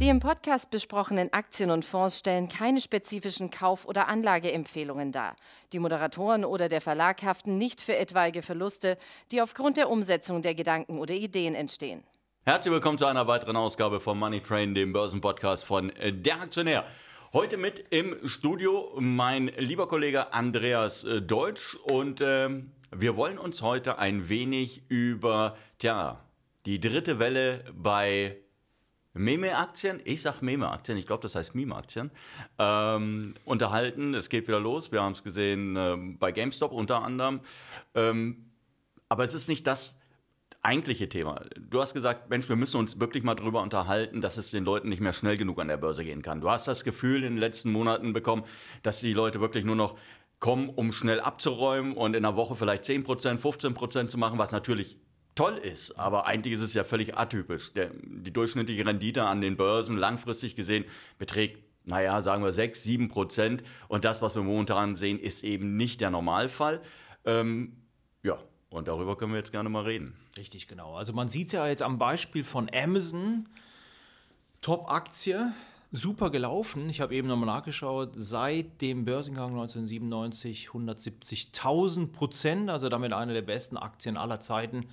Die im Podcast besprochenen Aktien und Fonds stellen keine spezifischen Kauf- oder Anlageempfehlungen dar. Die Moderatoren oder der Verlag haften nicht für etwaige Verluste, die aufgrund der Umsetzung der Gedanken oder Ideen entstehen. Herzlich willkommen zu einer weiteren Ausgabe von Money Train, dem Börsenpodcast von Der Aktionär. Heute mit im Studio mein lieber Kollege Andreas äh, Deutsch und äh, wir wollen uns heute ein wenig über, tja, die dritte Welle bei Meme-Aktien, ich sag Meme-Aktien, ich glaube, das heißt Meme-Aktien, ähm, unterhalten. Es geht wieder los. Wir haben es gesehen äh, bei GameStop unter anderem. Ähm, aber es ist nicht das eigentliche Thema. Du hast gesagt, Mensch, wir müssen uns wirklich mal darüber unterhalten, dass es den Leuten nicht mehr schnell genug an der Börse gehen kann. Du hast das Gefühl in den letzten Monaten bekommen, dass die Leute wirklich nur noch kommen, um schnell abzuräumen und in einer Woche vielleicht 10%, 15% zu machen, was natürlich toll ist, aber eigentlich ist es ja völlig atypisch. Der, die durchschnittliche Rendite an den Börsen langfristig gesehen beträgt, naja, sagen wir 6, 7 Prozent. Und das, was wir momentan sehen, ist eben nicht der Normalfall. Ähm, ja, und darüber können wir jetzt gerne mal reden. Richtig, genau. Also man sieht es ja jetzt am Beispiel von Amazon, Top-Aktie, super gelaufen. Ich habe eben nochmal nachgeschaut, seit dem Börsengang 1997 170.000 Prozent, also damit eine der besten Aktien aller Zeiten.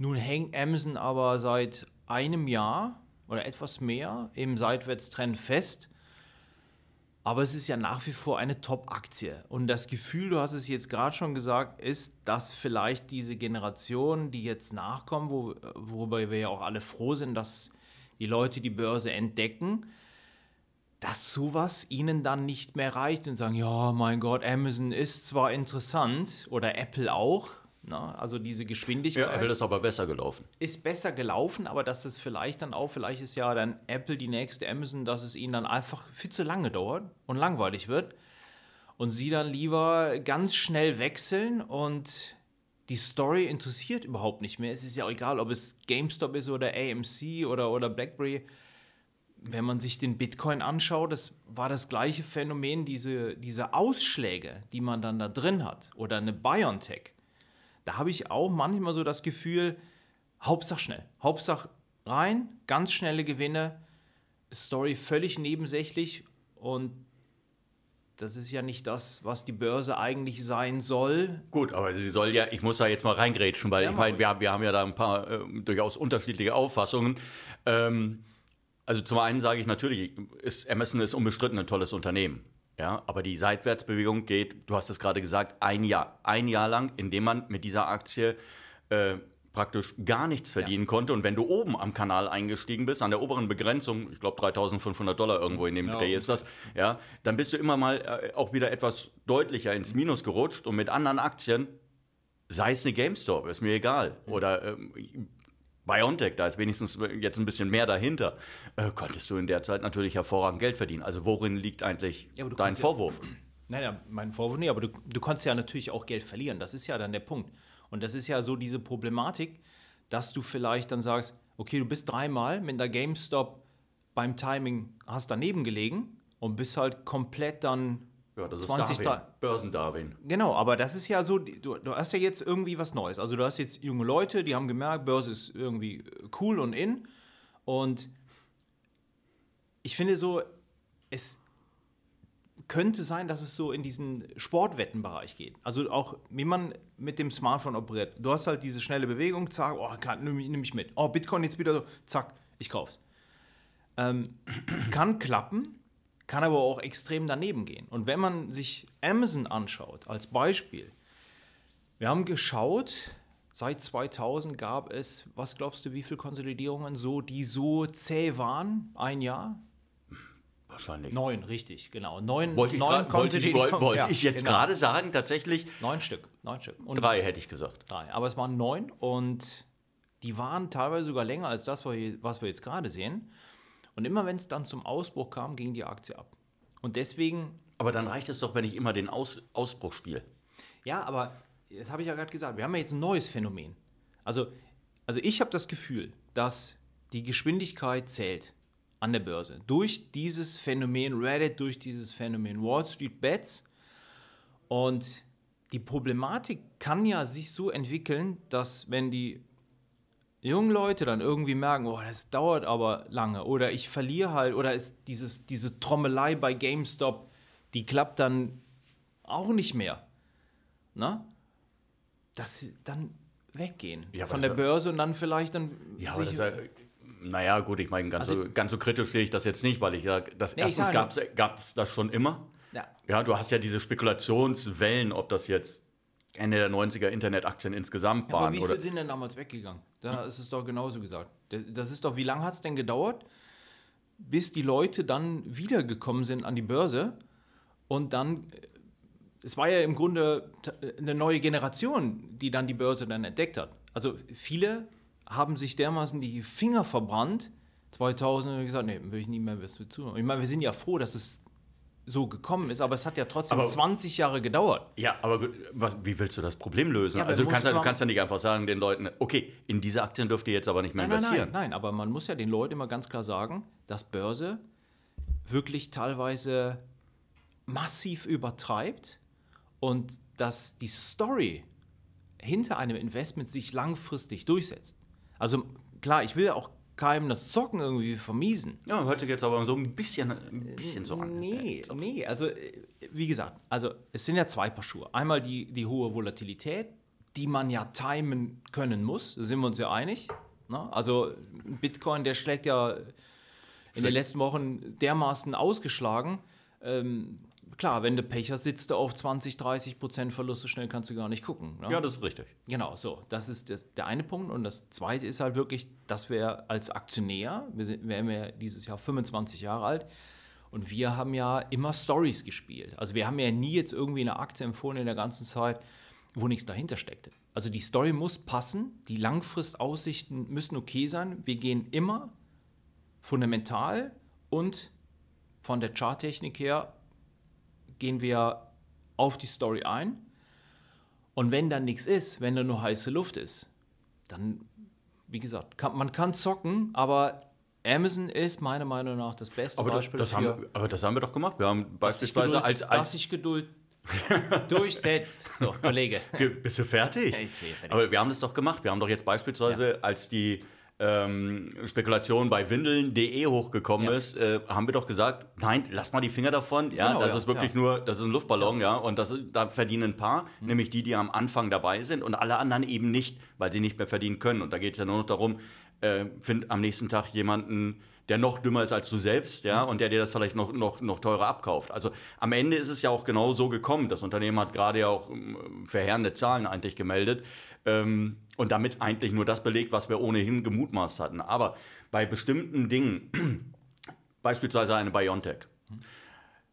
Nun hängt Amazon aber seit einem Jahr oder etwas mehr im Seitwärtstrend fest. Aber es ist ja nach wie vor eine Top-Aktie. Und das Gefühl, du hast es jetzt gerade schon gesagt, ist, dass vielleicht diese Generation, die jetzt nachkommen, wo, wobei wir ja auch alle froh sind, dass die Leute die Börse entdecken, dass sowas ihnen dann nicht mehr reicht und sagen, ja, mein Gott, Amazon ist zwar interessant oder Apple auch, na, also diese Geschwindigkeit. Ja, Apple ist aber besser gelaufen. Ist besser gelaufen, aber dass es vielleicht dann auch, vielleicht ist ja dann Apple die nächste Amazon, dass es ihnen dann einfach viel zu lange dauert und langweilig wird und sie dann lieber ganz schnell wechseln und die Story interessiert überhaupt nicht mehr. Es ist ja auch egal, ob es GameStop ist oder AMC oder, oder BlackBerry wenn man sich den Bitcoin anschaut, das war das gleiche Phänomen, diese, diese Ausschläge, die man dann da drin hat, oder eine BioNTech. Da habe ich auch manchmal so das Gefühl, Hauptsache schnell, Hauptsache rein, ganz schnelle Gewinne, Story völlig nebensächlich und das ist ja nicht das, was die Börse eigentlich sein soll. Gut, aber sie soll ja, ich muss da jetzt mal reingrätschen, weil ja, ich meine, wir, wir, haben ja da ein paar äh, durchaus unterschiedliche Auffassungen. Ähm, also zum einen sage ich natürlich, ist, Amazon ist unbestritten ein tolles Unternehmen. Ja, aber die Seitwärtsbewegung geht, du hast es gerade gesagt, ein Jahr. Ein Jahr lang, in dem man mit dieser Aktie äh, praktisch gar nichts verdienen ja. konnte. Und wenn du oben am Kanal eingestiegen bist, an der oberen Begrenzung, ich glaube 3500 Dollar irgendwo in dem ja, Dreh ist das, ja, dann bist du immer mal äh, auch wieder etwas deutlicher ins Minus gerutscht und mit anderen Aktien, sei es eine GameStop, ist mir egal, oder ähm, BioNTech, da ist wenigstens jetzt ein bisschen mehr dahinter, äh, konntest du in der Zeit natürlich hervorragend Geld verdienen. Also worin liegt eigentlich ja, dein Vorwurf? Ja, naja, mein Vorwurf nicht, aber du, du konntest ja natürlich auch Geld verlieren. Das ist ja dann der Punkt. Und das ist ja so diese Problematik, dass du vielleicht dann sagst, okay, du bist dreimal mit der GameStop beim Timing, hast daneben gelegen und bist halt komplett dann ja, das 20 ist Darwin. Börsendarwin. Genau, aber das ist ja so, du, du, hast ja jetzt irgendwie was Neues. Also du hast jetzt junge Leute, die haben gemerkt, Börse ist irgendwie äh, cool und in. Und ich finde so, es könnte sein, dass es so in diesen Sportwettenbereich geht. Also auch, wie man mit dem Smartphone operiert. Du hast halt diese schnelle Bewegung, zack, oh, kann, nimm, nimm ich mit. Oh, Bitcoin jetzt wieder so, zack, ich kauf's. Ähm, kann klappen, kann aber auch extrem daneben gehen. Und wenn man sich Amazon anschaut, als Beispiel, wir haben geschaut, seit 2000 gab es, was glaubst du, wie viele Konsolidierungen so, die so zäh waren? Ein Jahr? Wahrscheinlich. Neun, richtig, genau. Neun, wollte ich, neun wollte ich, wollte ja, ich jetzt genau. gerade sagen, tatsächlich. Neun Stück, neun Stück. Und drei hätte ich gesagt. Drei, aber es waren neun und die waren teilweise sogar länger als das, was wir jetzt gerade sehen. Und immer wenn es dann zum Ausbruch kam, ging die Aktie ab. Und deswegen. Aber dann reicht es doch, wenn ich immer den Aus Ausbruch spiele. Ja, aber das habe ich ja gerade gesagt. Wir haben ja jetzt ein neues Phänomen. Also, also ich habe das Gefühl, dass die Geschwindigkeit zählt an der Börse. Durch dieses Phänomen Reddit, durch dieses Phänomen Wall Street Bets. Und die Problematik kann ja sich so entwickeln, dass wenn die jungen Leute dann irgendwie merken, oh, das dauert aber lange oder ich verliere halt oder ist dieses, diese Trommelei bei GameStop, die klappt dann auch nicht mehr. Na? Dass sie dann weggehen Ja, von der ja- Börse und dann vielleicht dann Ja, aber das ist ja, naja, gut, ich meine, ganz, so, ganz so kritisch sehe ich das jetzt nicht, weil ich sage, das Nee, erstens gab es das schon immer. Ja. Ja, du hast ja diese Spekulationswellen, ob das jetzt Ende der 90er Internetaktien insgesamt Aber waren. wie oder, viel sind denn damals weggegangen? Da ist es doch genauso gesagt. Das ist doch, wie lange hat es denn gedauert, bis die Leute dann wiedergekommen sind an die Börse und dann, äh, es war ja im Grunde t- eine neue Generation, die dann die Börse dann entdeckt hat. Also viele haben sich dermaßen die Finger verbrannt, 2000 und gesagt, nee, will ich nie mehr was mit tun. Ich meine, wir sind ja froh, dass es so gekommen ist, aber es hat ja trotzdem Aber- 20 Jahre gedauert. ja, aber was, wie willst du das Problem lösen? Ja, also du kannst, ja, du kannst ja nicht einfach sagen den Leuten, okay, in diese Aktien dürft ihr jetzt aber nicht mehr Nein, nein, investieren. nein, nein, aber man muss ja den Leuten immer ganz klar sagen, dass Börse wirklich teilweise massiv übertreibt und dass die Story hinter einem Investment sich langfristig durchsetzt. Also klar, ich will ja auch keinem das Zocken irgendwie vermiesen. Ja, hört sich jetzt aber so ein bisschen, ein bisschen so an. Nee, nee, also äh, wie gesagt, also es sind ja zwei Paar Schuhe. Einmal die, die hohe Volatilität, die man ja timen können muss, da sind wir uns ja einig. Ne? Also Bitcoin, der schlägt ja in den letzten Wochen dermaßen ausgeschlagen. Ähm, klar, wenn du Pech hast, sitzt du auf 20, 30 Prozent Verlust, so schnell kannst du gar nicht gucken. Ne? Ja, das ist richtig. Genau, so. Das ist das, der eine Punkt. Und das zweite ist halt wirklich, dass wir als Aktionär, wir sind, werden ja dieses Jahr 25 Jahre alt, und wir haben ja immer Stories gespielt. Also wir haben ja nie jetzt irgendwie eine Aktie empfohlen in der ganzen Zeit, wo nichts dahinter steckte. Also die Story muss passen, die Langfristaussichten müssen okay sein. Wir gehen immer fundamental und von der Charttechnik her gehen wir auf die Story ein. Und wenn dann nichts ist, wenn da nur heiße Luft ist, dann, wie gesagt, kann, man kann zocken, aber Amazon ist meiner Meinung nach das beste Aber das, Beispiel das, dafür, haben, aber das haben wir doch gemacht. Wir haben dass beispielsweise Geduld, als, dass als sich Geduld durchsetzt. So, Kollege. Ge- Bist du fertig? Ja, fertig. Aber wir haben das doch gemacht. Wir haben doch jetzt beispielsweise, als die ähm, Spekulation bei Windeln.de hochgekommen Ja. ist, äh, haben wir doch gesagt, nein, lass mal die Finger davon. Ja, Genau, das ja, ist wirklich ja. nur, das ist ein Luftballon, ja, und das, da verdienen ein paar, Mhm. nämlich die, die am Anfang dabei sind und alle anderen eben nicht, weil sie nicht mehr verdienen können. Und da geht es ja nur noch darum, äh, find am nächsten Tag jemanden, der noch dümmer ist als du selbst, ja, und der dir das vielleicht noch, noch, noch teurer abkauft. Also am Ende ist es ja auch genau so gekommen. Das Unternehmen hat gerade ja auch ähm, verheerende Zahlen eigentlich gemeldet ähm, und damit eigentlich nur das belegt, was wir ohnehin gemutmaßt hatten. Aber bei bestimmten Dingen, beispielsweise eine Biontech,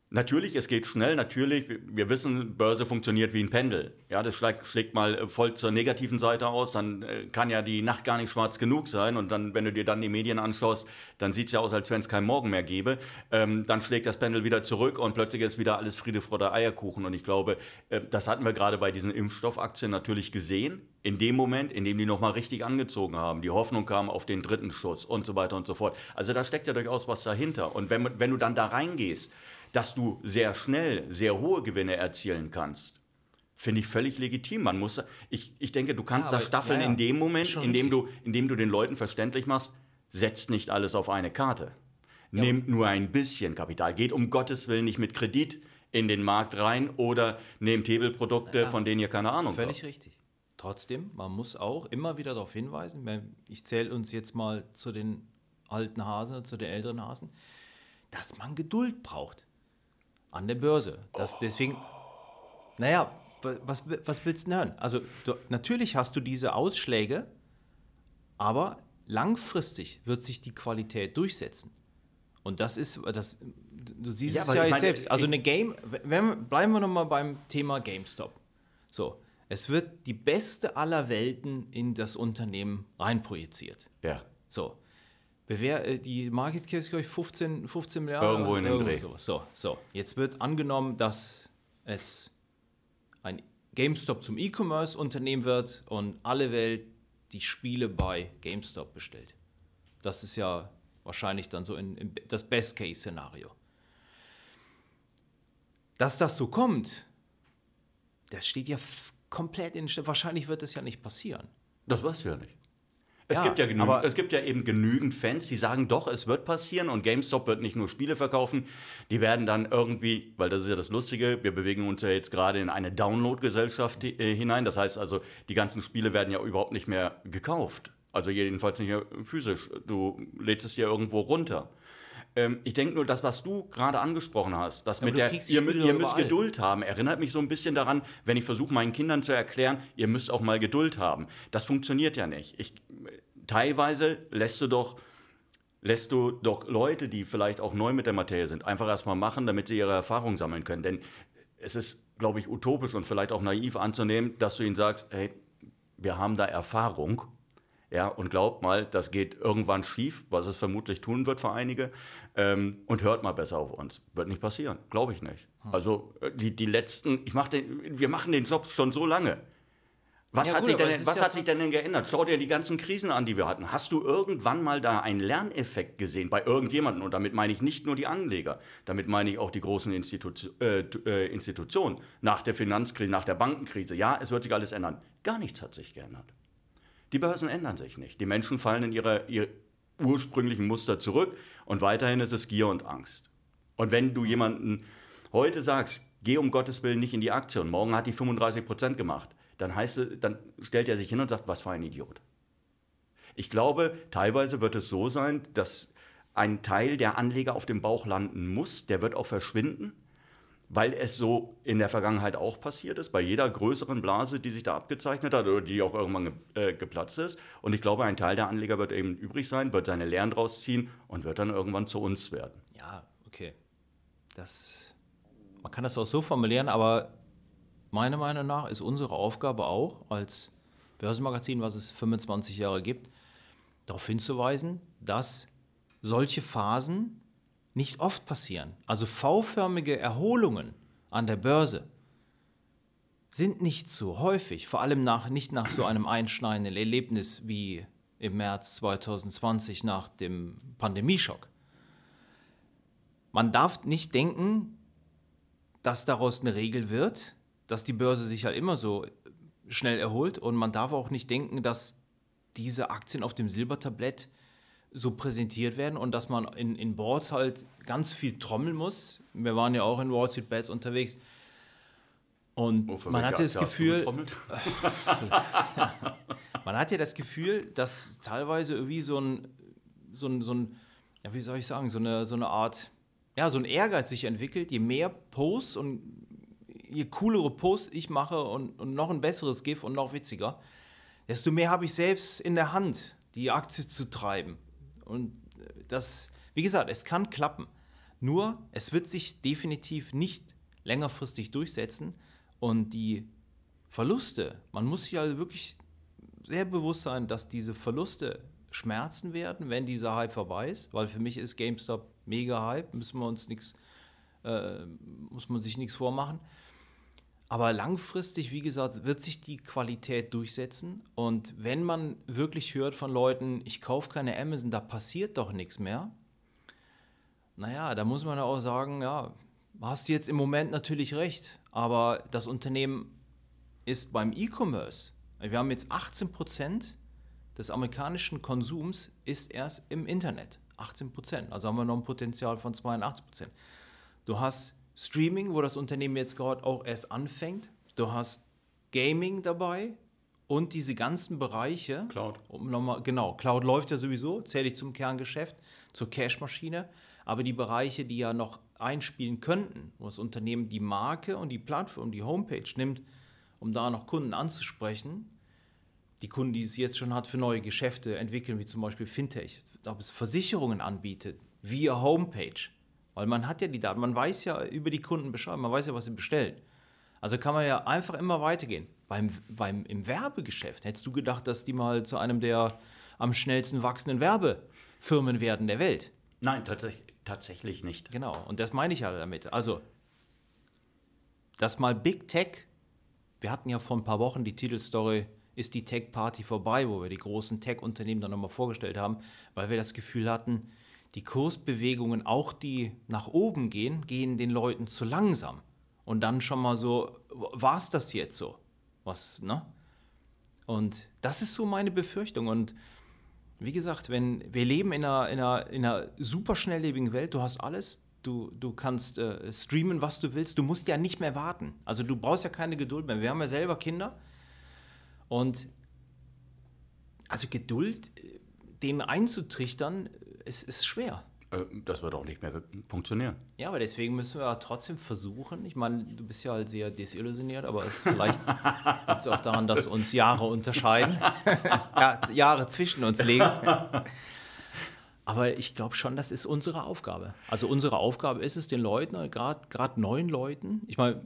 Natürlich, es geht schnell, natürlich. wir- wissen, Börse funktioniert wie ein Pendel. Ja, das schlägt, schlägt mal äh, voll zur negativen Seite aus, dann äh, kann ja die Nacht gar nicht schwarz genug sein. Und dann, wenn du dir dann die Medien anschaust, dann sieht es ja aus, als wenn es keinen Morgen mehr gäbe. Ähm, dann schlägt das Pendel wieder zurück und plötzlich ist wieder alles Friede, Freude, Eierkuchen. Und ich glaube, äh, das hatten wir gerade bei diesen Impfstoffaktien natürlich gesehen. In dem Moment, in dem die nochmal richtig angezogen haben. Die Hoffnung kam auf den dritten Schuss und so weiter und so fort. Also da steckt ja durchaus was dahinter. Und wenn, wenn du dann da reingehst, dass du sehr schnell sehr hohe Gewinne erzielen kannst, finde ich völlig legitim. Man muss, ich, ich denke, du kannst Ja, das staffeln ja, ja. in dem Moment, in dem, du, in dem du den Leuten verständlich machst, setzt nicht alles auf eine Karte. Nehmt nur ein bisschen Kapital. Geht um Gottes Willen nicht mit Kredit in den Markt rein oder nehmt Hebelprodukte, von denen ihr keine Ahnung Völlig habt. richtig. Trotzdem, man muss auch immer wieder darauf hinweisen, ich zähle uns jetzt mal zu den alten Hasen, zu den älteren Hasen, dass man Geduld braucht an der Börse. Das, deswegen, naja, wa- was, was willst du denn hören? Also du, natürlich hast du diese Ausschläge, aber langfristig wird sich die Qualität durchsetzen. Und das ist, das, du siehst Ja, es ja jetzt meine, selbst. Also eine Game, wenn, bleiben wir nochmal beim Thema GameStop. So, es wird die beste aller Welten in das Unternehmen reinprojiziert. Ja. So. Bewer äh, die Market Cap ist, glaube ich, 15, 15 Milliarden. Irgendwo in dem Dreh. sowas. So, so. Jetzt wird angenommen, dass es ein GameStop zum E-Commerce-Unternehmen wird und alle Welt die Spiele bei GameStop bestellt. Das ist ja wahrscheinlich dann so in, in das Best-Case-Szenario. Dass das so kommt, das steht ja komplett in Wahrscheinlich wird das ja nicht passieren. Das weißt du ja nicht. Es, Ja, gibt ja genü aber- es gibt ja eben genügend Fans, die sagen, doch, es wird passieren und GameStop wird nicht nur Spiele verkaufen, die werden dann irgendwie, weil das ist ja das Lustige, wir bewegen uns ja jetzt gerade in eine Download-Gesellschaft äh, hinein. Das heißt also, die ganzen Spiele werden ja überhaupt nicht mehr gekauft. Also jedenfalls nicht mehr physisch. Du lädst es dir irgendwo runter. Ähm, ich denke nur, das, was du gerade angesprochen hast, das aber mit der, ihr, ihr müsst. Geduld haben, erinnert mich so ein bisschen daran, wenn ich versuche, meinen Kindern zu erklären, ihr müsst auch mal Geduld haben. Das funktioniert ja nicht. Ich, teilweise lässt du doch lässt du doch Leute, die vielleicht auch neu mit der Materie sind, einfach erstmal machen, damit sie ihre Erfahrung sammeln können. Denn es ist, glaube ich, utopisch und vielleicht auch naiv anzunehmen, dass du ihnen sagst, hey, wir haben da Erfahrung. Ja, und glaubt mal, das geht irgendwann schief, was es vermutlich tun wird für einige. Ähm, und hört mal besser auf uns. Wird nicht passieren, glaube ich nicht. Also äh, die, die letzten, ich mach den, wir machen den Job schon so lange. Was, Ja, hat, gut, sich denn, was ja hat sich denn, denn geändert? Schau dir die ganzen Krisen an, die wir hatten. Hast du irgendwann mal da einen Lerneffekt gesehen bei irgendjemandem? Und damit meine ich nicht nur die Anleger, damit meine ich auch die großen Institu äh, äh, Institutionen. Nach der Finanzkrise, nach der Bankenkrise. Ja, es wird sich alles ändern. Gar nichts hat sich geändert. Die Börsen ändern sich nicht. Die Menschen fallen in ihre, ihr ursprünglichen Muster zurück und weiterhin ist es Gier und Angst. Und wenn du jemanden heute sagst, geh um Gottes Willen nicht in die Aktie und morgen hat die 35 Prozent gemacht, dann, heißt dann stellt er sich hin und sagt, was für ein Idiot. Ich glaube, teilweise wird es so sein, dass ein Teil der Anleger auf dem Bauch landen muss, der wird auch verschwinden, weil es so in der Vergangenheit auch passiert ist, bei jeder größeren Blase, die sich da abgezeichnet hat oder die auch irgendwann ge äh, geplatzt ist. Und ich glaube, ein Teil der Anleger wird eben übrig sein, wird seine Lehren draus ziehen und wird dann irgendwann zu uns werden. Ja, okay. Das, man kann das auch so formulieren, aber meiner Meinung nach ist unsere Aufgabe auch als Börsenmagazin, was es 25 Jahre gibt, darauf hinzuweisen, dass solche Phasen nicht oft passieren. Also V-förmige Erholungen an der Börse sind nicht so häufig, vor allem nach, nicht nach so einem einschneidenden Erlebnis wie im März 2020 nach dem Pandemieschock. Man darf nicht denken, dass daraus eine Regel wird, dass die Börse sich halt immer so schnell erholt und man darf auch nicht denken, dass diese Aktien auf dem Silbertablett so präsentiert werden und dass man in, in Boards halt ganz viel trommeln muss. Wir waren ja auch in Wall Street Bets unterwegs und Oh, man hatte das Gefühl, man hat ja das Gefühl, dass teilweise irgendwie so ein, so ein, so ein ja, wie soll ich sagen, so eine, so eine Art, ja, so ein Ehrgeiz sich entwickelt, je mehr Posts und je coolere Posts ich mache und, und noch ein besseres GIF und noch witziger, desto mehr habe ich selbst in der Hand, die Aktie zu treiben. Und das, wie gesagt, es kann klappen. Nur, es wird sich definitiv nicht längerfristig durchsetzen und die Verluste, man muss sich halt wirklich sehr bewusst sein, dass diese Verluste schmerzen werden, wenn dieser Hype vorbei ist, weil für mich ist GameStop mega Hype, müssen wir uns nichts, äh, muss man sich nichts vormachen. Aber langfristig, wie gesagt, wird sich die Qualität durchsetzen. Und wenn man wirklich hört von Leuten, ich kaufe keine Amazon, da passiert doch nichts mehr, naja, da muss man auch sagen, ja, hast du jetzt im Moment natürlich recht, aber das Unternehmen ist beim E-Commerce. Wir haben jetzt 18 Prozent des amerikanischen Konsums ist erst im Internet. 18 Prozent. Also haben wir noch ein Potenzial von 82 Prozent. Du hast Streaming, wo das Unternehmen jetzt gerade auch erst anfängt. Du hast Gaming dabei und diese ganzen Bereiche. Cloud. Um nochmal, genau, Cloud läuft ja sowieso, zähle ich zum Kerngeschäft, zur Cashmaschine. Aber die Bereiche, die ja noch einspielen könnten, wo das Unternehmen die Marke und die Plattform, die Homepage nimmt, um da noch Kunden anzusprechen, die Kunden, die es jetzt schon hat für neue Geschäfte entwickeln, wie zum Beispiel Fintech, ob es Versicherungen anbietet, via Homepage. Weil man hat ja die Daten, man weiß ja über die Kunden Bescheid, man weiß ja, was sie bestellen. Also kann man ja einfach immer weitergehen. Beim, beim, Im Werbegeschäft hättest du gedacht, dass die mal zu einem der am schnellsten wachsenden Werbefirmen werden der Welt. Nein, tatsächlich, tatsächlich nicht. Genau, und das meine ich ja damit. Also, dass mal Big Tech, wir hatten ja vor ein paar Wochen die Titelstory, ist die Tech-Party vorbei, wo wir die großen Tech-Unternehmen dann nochmal vorgestellt haben, weil wir das Gefühl hatten, die Kursbewegungen, auch die nach oben gehen, gehen den Leuten zu langsam. Und dann schon mal so, war es das jetzt so? Was, ne? Und das ist so meine Befürchtung. Und wie gesagt, wenn wir leben in einer, in einer, in einer super schnelllebigen Welt, du hast alles, du, du kannst äh, streamen, was du willst, du musst ja nicht mehr warten. Also du brauchst ja keine Geduld mehr. Wir haben ja selber Kinder und also Geduld, äh, denen einzutrichtern, ist, ist schwer. Äh, Das wird auch nicht mehr funktionieren. Ja, aber deswegen müssen wir trotzdem versuchen. Ich meine, du bist ja halt sehr desillusioniert, aber es vielleicht liegt es auch daran, dass uns Jahre unterscheiden, ja, Jahre zwischen uns liegen. Aber ich glaube schon, das ist unsere Aufgabe. Also unsere Aufgabe ist es, den Leuten, gerade neuen Leuten, ich meine,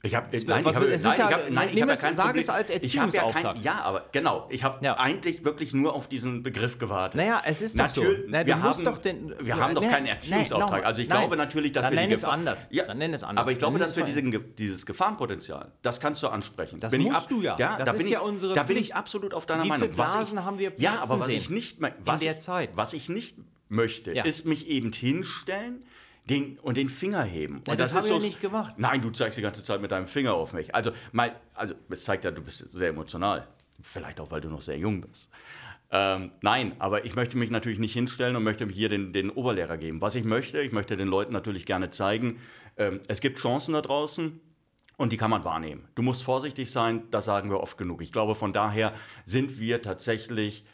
Ich habe was nein, ich habe es nein, ist ja- ich habe nein, ich habe ja kein es als Ich habe ja, kein, ja, aber genau, ich habe Ja. eigentlich wirklich nur auf diesen Begriff gewartet. Naja, es ist doch so. Natürlich, Na, wir haben, doch den- wir haben doch keinen Erziehungsauftrag. also ich Nein. glaube natürlich, dass Dann wir nenn es anders. Ja, Dann nenn es anders. Aber ich glaube, dass wir diesen, dieses Gefahrenpotenzial, das kannst du ansprechen. Das Bin musst ab- du ja. ja Das da ist bin ich, ja unsere Da bin ich absolut auf deiner Wie Meinung. viele Was ich- Blasen haben wir Ja, aber was ich nicht, was der Zeit? was ich nicht möchte, ist mich eben hinstellen den, und den Finger heben. Ja, und das ist haben wir so, ja nicht gemacht. Nein, du zeigst die ganze Zeit mit deinem Finger auf mich. Also, mal, also es zeigt ja, du bist sehr emotional. Vielleicht auch, weil du noch sehr jung bist. Ähm, nein, aber ich möchte mich natürlich nicht hinstellen und möchte hier den, den Oberlehrer geben. Was ich möchte, ich möchte den Leuten natürlich gerne zeigen, ähm, es gibt Chancen da draußen. Und die kann man wahrnehmen. Du musst vorsichtig sein, das sagen wir oft genug. Ich glaube, von daher sind wir tatsächlich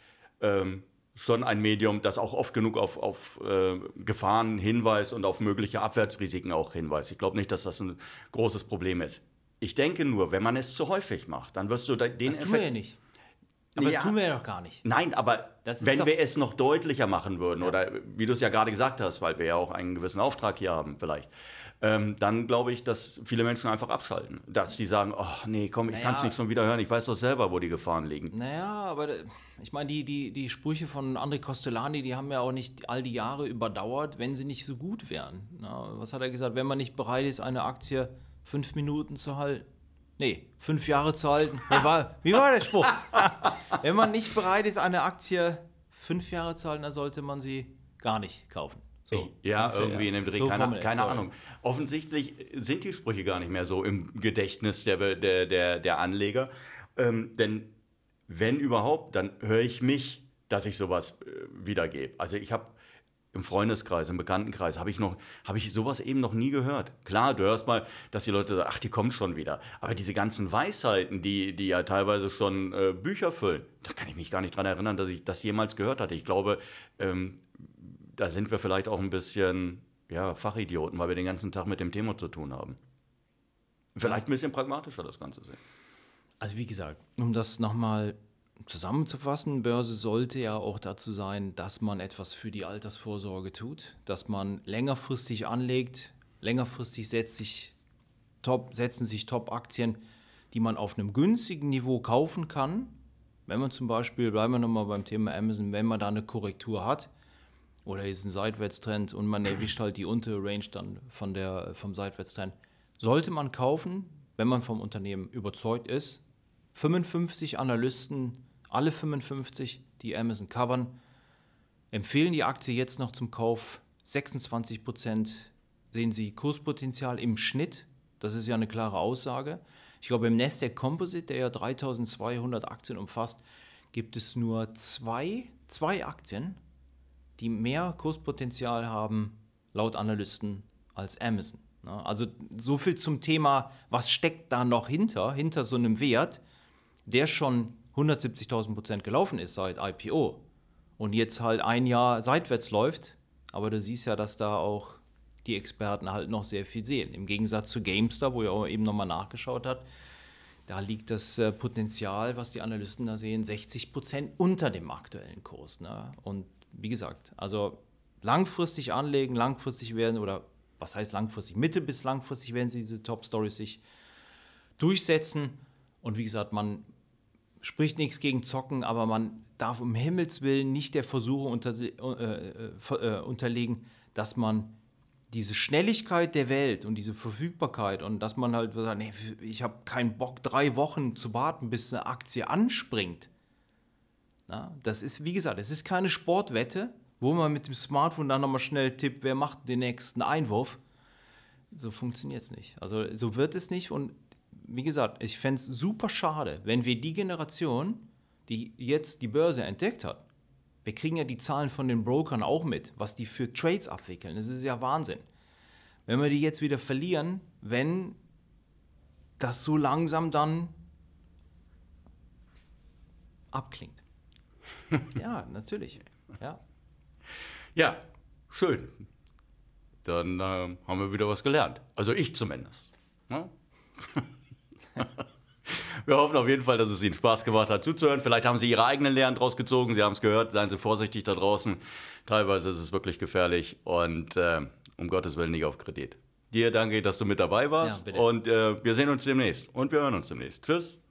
ähm, schon ein Medium, das auch oft genug auf, auf äh, Gefahren hinweist und auf mögliche Abwärtsrisiken auch hinweist. Ich glaube nicht, dass das ein großes Problem ist. Ich denke nur, wenn man es zu häufig macht, dann wirst du den Das tun wir ja nicht. Aber Ja. das tun wir ja doch gar nicht. Nein, aber wenn wir es noch deutlicher machen würden, oder wie du es ja gerade gesagt hast, weil wir ja auch einen gewissen Auftrag hier haben, vielleicht, ähm, dann glaube ich, dass viele Menschen einfach abschalten. Dass die sagen, oh nee, komm, ich Naja. kann es nicht schon wieder hören, ich weiß doch selber, wo die Gefahren liegen. Naja, aber äh, ich meine, die, die, die Sprüche von André Costolani, die haben ja auch nicht all die Jahre überdauert, wenn sie nicht so gut wären. Na, was hat er gesagt? Wenn man nicht bereit ist, eine Aktie fünf Minuten zu halten. Nee, fünf Jahre zu halten. Nee, war, wie war der Spruch? wenn man nicht bereit ist, eine Aktie fünf Jahre zu halten, dann sollte man sie gar nicht kaufen. So, Ja, ungefähr. irgendwie in dem Dreh, So keine, keine. Ahnung. Offensichtlich sind die Sprüche gar nicht mehr so im Gedächtnis der, der, der, der Anleger. Ähm, denn wenn überhaupt, dann höre ich mich, dass ich sowas äh, wiedergebe. Also ich habe im Freundeskreis, im Bekanntenkreis, habe ich, noch- habe ich sowas eben noch nie gehört. Klar, du hörst mal, dass die Leute sagen, ach, die kommen schon wieder. Aber diese ganzen Weisheiten, die, die ja teilweise schon äh, Bücher füllen, da kann ich mich gar nicht dran erinnern, dass ich das jemals gehört hatte. Ich glaube, ähm, da sind wir vielleicht auch ein bisschen ja, Fachidioten, weil wir den ganzen Tag mit dem Thema zu tun haben. Vielleicht ein bisschen pragmatischer das Ganze sehen. Also wie gesagt, um das nochmal zusammenzufassen, Börse sollte ja auch dazu sein, dass man etwas für die Altersvorsorge tut, dass man längerfristig anlegt, längerfristig setzt sich top, setzen sich Top-Aktien, die man auf einem günstigen Niveau kaufen kann. Wenn man zum Beispiel, bleiben wir nochmal beim Thema Amazon, wenn man da eine Korrektur hat oder ist ein Seitwärtstrend und man erwischt halt die untere Range dann von der, vom Seitwärtstrend, sollte man kaufen, wenn man vom Unternehmen überzeugt ist. 55 Analysten, alle 55, die Amazon covern, empfehlen die Aktie jetzt noch zum Kauf. 26 Prozent sehen sie Kurspotenzial im Schnitt. Das ist ja eine klare Aussage. Ich glaube, im Nasdaq Composite, der ja 3200 Aktien umfasst, gibt es nur zwei, zwei Aktien, die mehr Kurspotenzial haben, laut Analysten, als Amazon. Na, Also so viel zum Thema, was steckt da noch hinter, hinter so einem Wert, der schon 170.000 Prozent gelaufen ist seit IPO und jetzt halt ein Jahr seitwärts läuft. Aber du siehst ja, dass da auch die Experten halt noch sehr viel sehen. Im Gegensatz zu GameStar, wo ihr auch eben nochmal nachgeschaut habt, da liegt das äh, Potenzial, was die Analysten da sehen, 60 Prozent unter dem aktuellen Kurs. Ne? Und wie gesagt, also langfristig anlegen, langfristig werden oder was heißt langfristig? Mittel- bis langfristig werden sie diese Top-Stories sich durchsetzen. Und wie gesagt, man spricht nichts gegen Zocken, aber man darf um Himmels Willen nicht der Versuchung unter, äh, äh, unterlegen, dass man diese Schnelligkeit der Welt und diese Verfügbarkeit und dass man halt sagt, nee, ich habe keinen Bock, drei Wochen zu warten, bis eine Aktie anspringt. Na, das ist, wie gesagt, es ist keine Sportwette, wo man mit dem Smartphone dann nochmal schnell tippt, wer macht den nächsten Einwurf. So funktioniert es nicht. Also so wird es nicht. Und wie gesagt, ich fände es super schade, wenn wir die Generation, die jetzt die Börse entdeckt hat, wir kriegen ja die Zahlen von den Brokern auch mit, was die für Trades abwickeln. Das ist ja Wahnsinn. Wenn wir die jetzt wieder verlieren, wenn das so langsam dann abklingt. ja, natürlich. Ja. Ja, schön. Dann äh, haben wir wieder was gelernt. Also ich zumindest. Ja? Wir hoffen auf jeden Fall, dass es Ihnen Spaß gemacht hat zuzuhören. Vielleicht haben Sie Ihre eigenen Lehren draus gezogen. Sie haben es gehört. Seien Sie vorsichtig da draußen. Teilweise ist es wirklich gefährlich und äh, um Gottes Willen nicht auf Kredit. Dir danke, dass du mit dabei warst. Ja, und äh, wir sehen uns demnächst und wir hören uns demnächst. Tschüss.